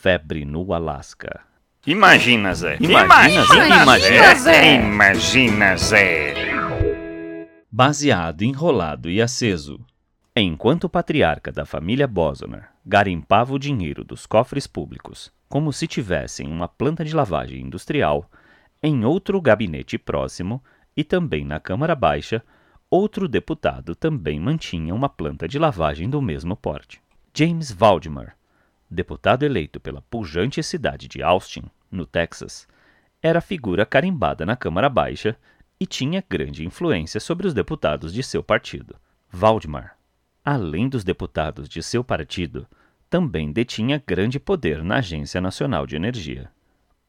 Febre no Alasca. Imagina, Zé. Imagina, Zé. Imagina, Zé. Imagina, Zé. Baseado, enrolado e aceso. Enquanto o patriarca da família Bosonar garimpava o dinheiro dos cofres públicos como se tivessem uma planta de lavagem industrial, em outro gabinete próximo e também na Câmara Baixa, outro deputado também mantinha uma planta de lavagem do mesmo porte. James Valdemar, deputado eleito pela pujante cidade de Austin, no Texas, era figura carimbada na Câmara Baixa e tinha grande influência sobre os deputados de seu partido. Valdemar, além dos deputados de seu partido, também detinha grande poder na Agência Nacional de Energia.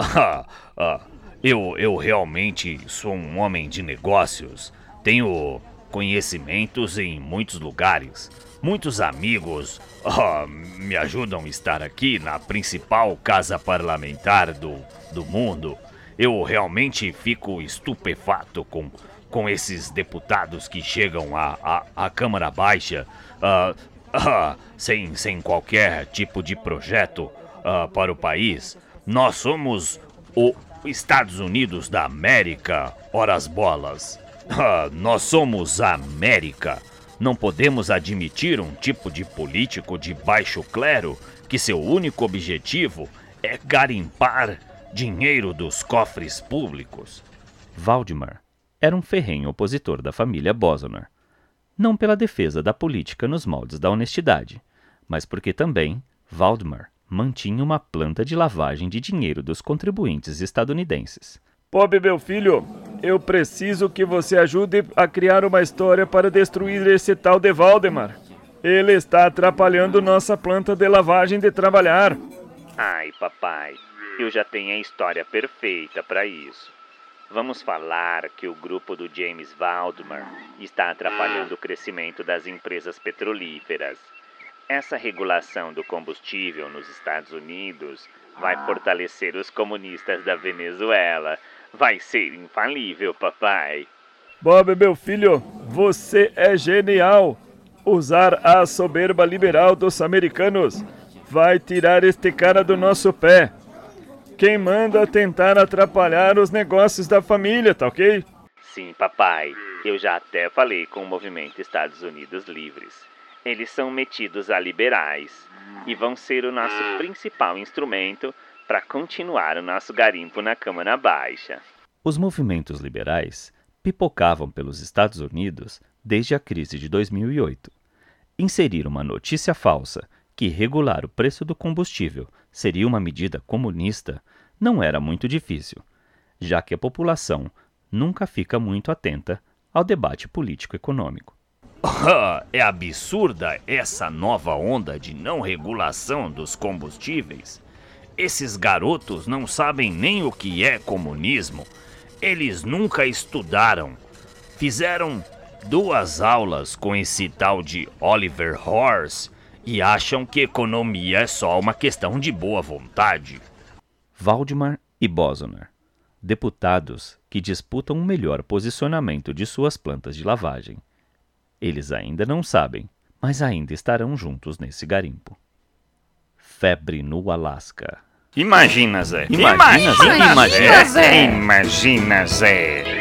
Ah, ah, eu, eu realmente sou um homem de negócios. Tenho conhecimentos em muitos lugares. Muitos amigos ah, me ajudam a estar aqui na principal casa parlamentar do, do mundo. Eu realmente fico estupefato com, com esses deputados que chegam à, à, Câmara Baixa ah, ah, sem, sem qualquer tipo de projeto ah, para o país. Nós somos o Estados Unidos da América, horas bolas. Nós somos a América. Não podemos admitir um tipo de político de baixo clero que seu único objetivo é garimpar dinheiro dos cofres públicos. Valdemar era um ferrenho opositor da família Bosonar não pela defesa da política nos moldes da honestidade, mas porque também Valdemar mantinha uma planta de lavagem de dinheiro dos contribuintes estadunidenses. Bob, meu filho, eu preciso que você ajude a criar uma história para destruir esse tal de Valdemar. Ele está atrapalhando nossa planta de lavagem de trabalhar. Ai, papai, eu já tenho a história perfeita para isso. Vamos falar que o grupo do James Waldman está atrapalhando o crescimento das empresas petrolíferas. Essa regulação do combustível nos Estados Unidos vai fortalecer os comunistas da Venezuela. Vai ser infalível, papai. Bob, meu filho, você é genial. Usar a soberba liberal dos americanos vai tirar este cara do nosso pé quem manda tentar atrapalhar os negócios da família, tá ok? Sim, papai. Eu já até falei com o movimento Estados Unidos Livres. Eles são metidos a liberais e vão ser o nosso principal instrumento para continuar o nosso garimpo na Câmara Baixa. Os movimentos liberais pipocavam pelos Estados Unidos desde a crise de 2008. Inserir uma notícia falsa que regular o preço do combustível seria uma medida comunista não era muito difícil, já que a população nunca fica muito atenta ao debate político-econômico. é absurda essa nova onda de não regulação dos combustíveis. Esses garotos não sabem nem o que é comunismo. Eles nunca estudaram. Fizeram duas aulas com esse tal de Oliver Horse e acham que economia é só uma questão de boa vontade. Valdemar e Bosonar, deputados que disputam o melhor posicionamento de suas plantas de lavagem. Eles ainda não sabem, mas ainda estarão juntos nesse garimpo. Febre no Alasca. Imagina, Zé. Imagina, Zé. Imagina, Zé. Imagina, Zé.